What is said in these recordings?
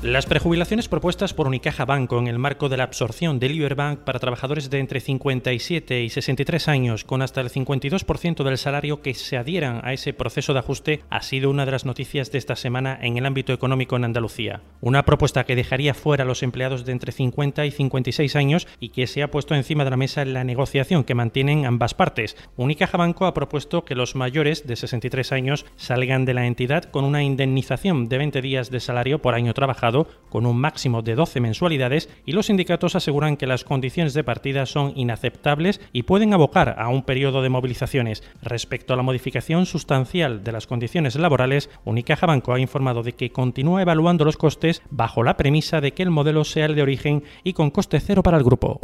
Las prejubilaciones propuestas por Unicaja Banco en el marco de la absorción de Liberbank para trabajadores de entre 57 y 63 años con hasta el 52% del salario que se adhieran a ese proceso de ajuste ha sido una de las noticias de esta semana en el ámbito económico en Andalucía. Una propuesta que dejaría fuera a los empleados de entre 50 y 56 años y que se ha puesto encima de la mesa en la negociación que mantienen ambas partes. Unicaja Banco ha propuesto que los mayores de 63 años salgan de la entidad con una indemnización de 20 días de salario por año trabajado con un máximo de 12 mensualidades y los sindicatos aseguran que las condiciones de partida son inaceptables y pueden abocar a un periodo de movilizaciones. Respecto a la modificación sustancial de las condiciones laborales, Unicaja Banco ha informado de que continúa evaluando los costes bajo la premisa de que el modelo sea el de origen y con coste cero para el grupo.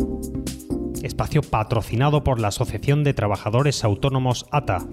Espacio patrocinado por la Asociación de Trabajadores Autónomos ATA.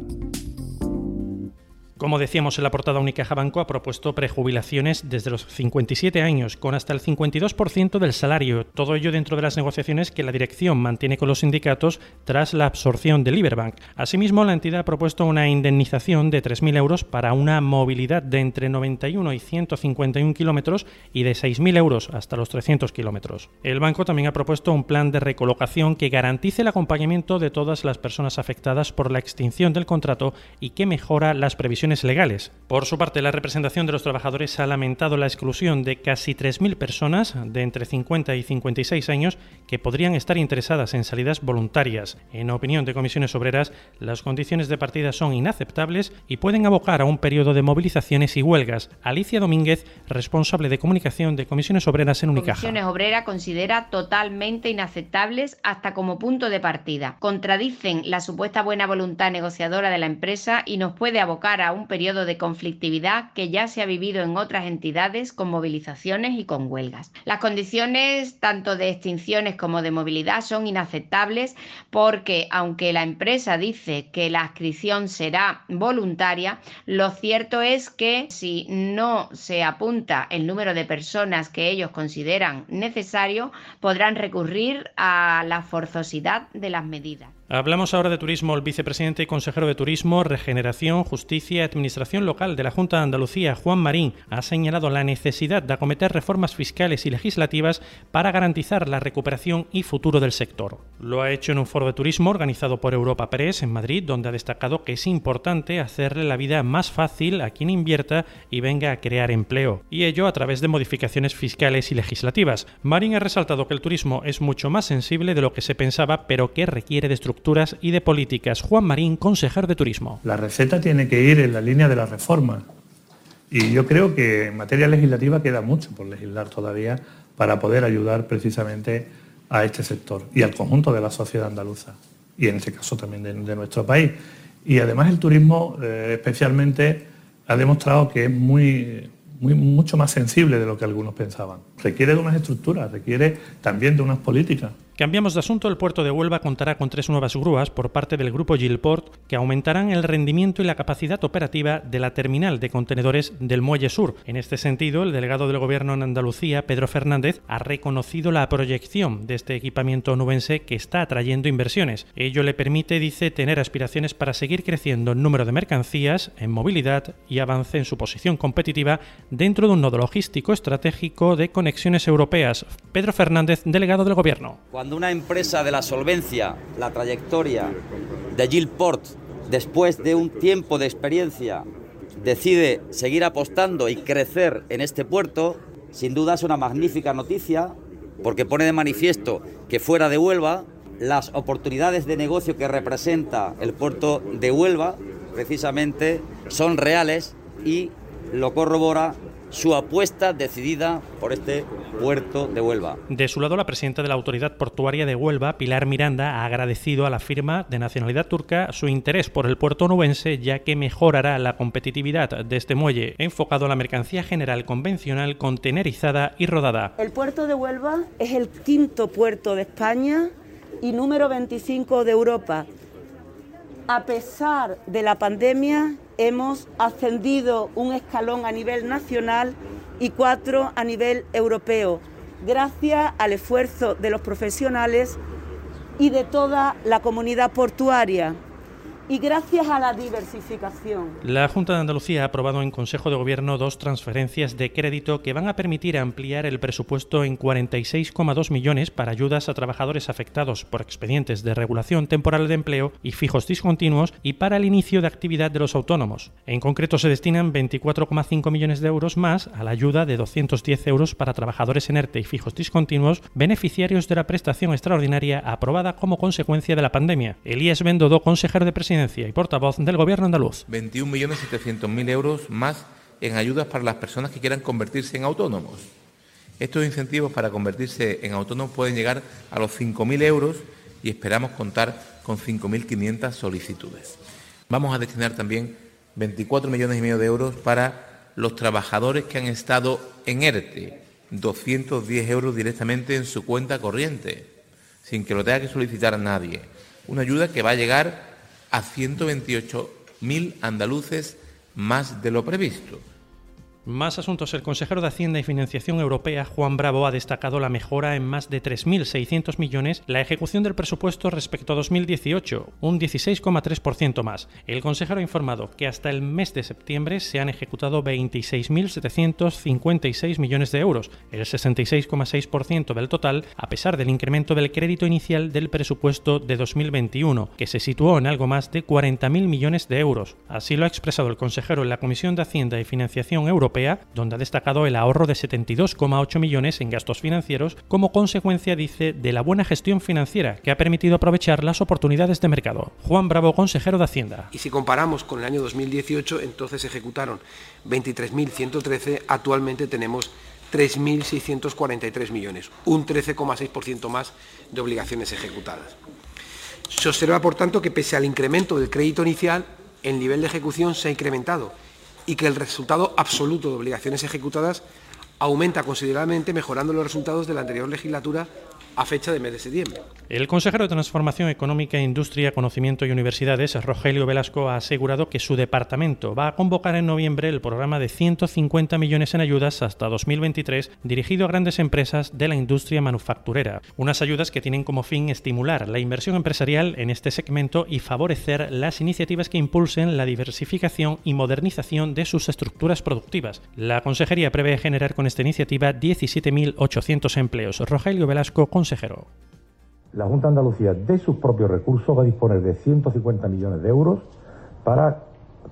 Como decíamos en la portada, Unicaja Banco ha propuesto prejubilaciones desde los 57 años, con hasta el 52% del salario, todo ello dentro de las negociaciones que la dirección mantiene con los sindicatos tras la absorción de Liberbank. Asimismo, la entidad ha propuesto una indemnización de 3.000 euros para una movilidad de entre 91 y 151 kilómetros y de 6.000 euros hasta los 300 kilómetros. El banco también ha propuesto un plan de recolocación que garantice el acompañamiento de todas las personas afectadas por la extinción del contrato y que mejora las previsiones legales. Por su parte, la representación de los trabajadores ha lamentado la exclusión de casi 3.000 personas de entre 50 y 56 años que podrían estar interesadas en salidas voluntarias. En opinión de comisiones obreras, las condiciones de partida son inaceptables y pueden abocar a un periodo de movilizaciones y huelgas. Alicia Domínguez, responsable de comunicación de comisiones obreras en Unicaja. Comisiones Obreras considera totalmente inaceptables hasta como punto de partida. Contradicen la supuesta buena voluntad negociadora de la empresa y nos puede abocar a un un periodo de conflictividad que ya se ha vivido en otras entidades con movilizaciones y con huelgas. Las condiciones tanto de extinciones como de movilidad son inaceptables porque aunque la empresa dice que la adscripción será voluntaria, lo cierto es que si no se apunta el número de personas que ellos consideran necesario, podrán recurrir a la forzosidad de las medidas. Hablamos ahora de turismo. El vicepresidente y consejero de Turismo, Regeneración, Justicia y Administración Local de la Junta de Andalucía, Juan Marín, ha señalado la necesidad de acometer reformas fiscales y legislativas para garantizar la recuperación y futuro del sector. Lo ha hecho en un foro de turismo organizado por Europa Press en Madrid, donde ha destacado que es importante hacerle la vida más fácil a quien invierta y venga a crear empleo, y ello a través de modificaciones fiscales y legislativas. Marín ha resaltado que el turismo es mucho más sensible de lo que se pensaba, pero que requiere de y de políticas. Juan Marín, consejero de Turismo. La receta tiene que ir en la línea de la reforma. Y yo creo que en materia legislativa queda mucho por legislar todavía para poder ayudar precisamente a este sector y al conjunto de la sociedad andaluza y en este caso también de, nuestro país. Y además el turismo eh, especialmente ha demostrado que es muy, muy, mucho más sensible de lo que algunos pensaban. Requiere de unas estructuras, requiere también de unas políticas. Cambiamos de asunto, el puerto de Huelva contará con tres nuevas grúas por parte del grupo Gilport que aumentarán el rendimiento y la capacidad operativa de la terminal de contenedores del Muelle Sur. En este sentido, el delegado del Gobierno en Andalucía, Pedro Fernández, ha reconocido la proyección de este equipamiento nubense que está atrayendo inversiones. Ello le permite, dice, tener aspiraciones para seguir creciendo en número de mercancías, en movilidad y avance en su posición competitiva dentro de un nodo logístico estratégico de conexiones europeas. Pedro Fernández, delegado del Gobierno. Una empresa de la solvencia, la trayectoria de Jill Port, después de un tiempo de experiencia, decide seguir apostando y crecer en este puerto, sin duda es una magnífica noticia porque pone de manifiesto que fuera de Huelva las oportunidades de negocio que representa el puerto de Huelva precisamente son reales y lo corrobora su apuesta decidida por este puerto de Huelva. De su lado, la presidenta de la Autoridad Portuaria de Huelva, Pilar Miranda, ha agradecido a la firma de nacionalidad turca su interés por el puerto nubense, ya que mejorará la competitividad de este muelle, enfocado a la mercancía general convencional contenerizada y rodada. El puerto de Huelva es el quinto puerto de España y número 25 de Europa. A pesar de la pandemia, hemos ascendido un escalón a nivel nacional y cuatro a nivel europeo, gracias al esfuerzo de los profesionales y de toda la comunidad portuaria y gracias a la diversificación. La Junta de Andalucía ha aprobado en Consejo de Gobierno dos transferencias de crédito que van a permitir ampliar el presupuesto en 46,2 millones para ayudas a trabajadores afectados por expedientes de regulación temporal de empleo y fijos discontinuos y para el inicio de actividad de los autónomos. En concreto se destinan 24,5 millones de euros más a la ayuda de 210 euros para trabajadores en ERTE y fijos discontinuos beneficiarios de la prestación extraordinaria aprobada como consecuencia de la pandemia. Elías Bendodo, consejero de Presidencia y portavoz del Gobierno andaluz. 21.700.000 euros más en ayudas para las personas que quieran convertirse en autónomos. Estos incentivos para convertirse en autónomos pueden llegar a los 5.000 euros y esperamos contar con 5.500 solicitudes. Vamos a destinar también 24 millones y medio de euros para los trabajadores que han estado en ERTE, 210 euros directamente en su cuenta corriente, sin que lo tenga que solicitar a nadie. Una ayuda que va a llegar a 128.000 andaluces más de lo previsto. Más asuntos. El consejero de Hacienda y Financiación Europea, Juan Bravo, ha destacado la mejora en más de 3.600 millones la ejecución del presupuesto respecto a 2018, un 16,3% más. El consejero ha informado que hasta el mes de septiembre se han ejecutado 26.756 millones de euros, el 66,6% del total, a pesar del incremento del crédito inicial del presupuesto de 2021, que se situó en algo más de 40.000 millones de euros. Así lo ha expresado el consejero en la Comisión de Hacienda y Financiación Europea donde ha destacado el ahorro de 72,8 millones en gastos financieros como consecuencia, dice, de la buena gestión financiera que ha permitido aprovechar las oportunidades de mercado. Juan Bravo, consejero de Hacienda. Y si comparamos con el año 2018, entonces ejecutaron 23.113, actualmente tenemos 3.643 millones, un 13,6% más de obligaciones ejecutadas. Se observa, por tanto, que pese al incremento del crédito inicial, el nivel de ejecución se ha incrementado y que el resultado absoluto de obligaciones ejecutadas aumenta considerablemente mejorando los resultados de la anterior legislatura a fecha de mes de septiembre. El consejero de Transformación Económica, Industria, Conocimiento y Universidades, Rogelio Velasco, ha asegurado que su departamento va a convocar en noviembre el programa de 150 millones en ayudas hasta 2023 dirigido a grandes empresas de la industria manufacturera. Unas ayudas que tienen como fin estimular la inversión empresarial en este segmento y favorecer las iniciativas que impulsen la diversificación y modernización de sus estructuras productivas. La consejería prevé generar con esta iniciativa 17.800 empleos. Rogelio Velasco, consejero. La Junta de Andalucía, de sus propios recursos, va a disponer de 150 millones de euros para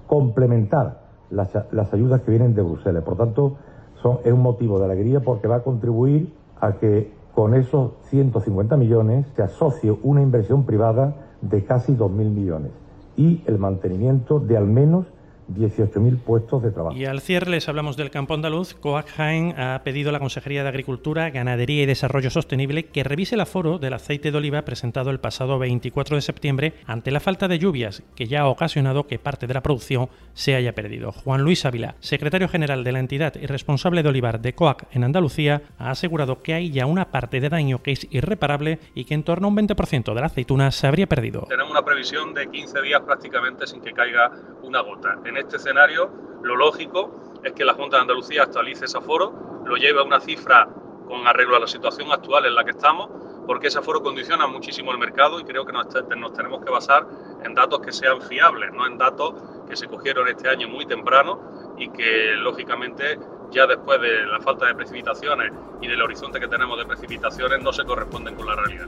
complementar las, ayudas que vienen de Bruselas. Por tanto, son, es un motivo de alegría porque va a contribuir a que con esos 150 millones se asocie una inversión privada de casi 2.000 millones y el mantenimiento de al menos 18.000 puestos de trabajo. Y al cierre les hablamos del campo andaluz. COAC Jaén ha pedido a la Consejería de Agricultura, Ganadería y Desarrollo Sostenible que revise el aforo del aceite de oliva presentado el pasado 24 de septiembre ante la falta de lluvias que ya ha ocasionado que parte de la producción se haya perdido. Juan Luis Ávila, secretario general de la entidad y responsable de olivar de COAC en Andalucía, ha asegurado que hay ya una parte de daño que es irreparable y que en torno a un 20% de la aceituna se habría perdido. Tenemos una previsión de 15 días prácticamente sin que caiga una gota. En este escenario, lo lógico es que la Junta de Andalucía actualice ese aforo, lo lleve a una cifra con arreglo a la situación actual en la que estamos, porque ese aforo condiciona muchísimo el mercado y creo que nos, nos tenemos que basar en datos que sean fiables, no en datos que se cogieron este año muy temprano y que lógicamente ya después de la falta de precipitaciones y del horizonte que tenemos de precipitaciones no se corresponden con la realidad.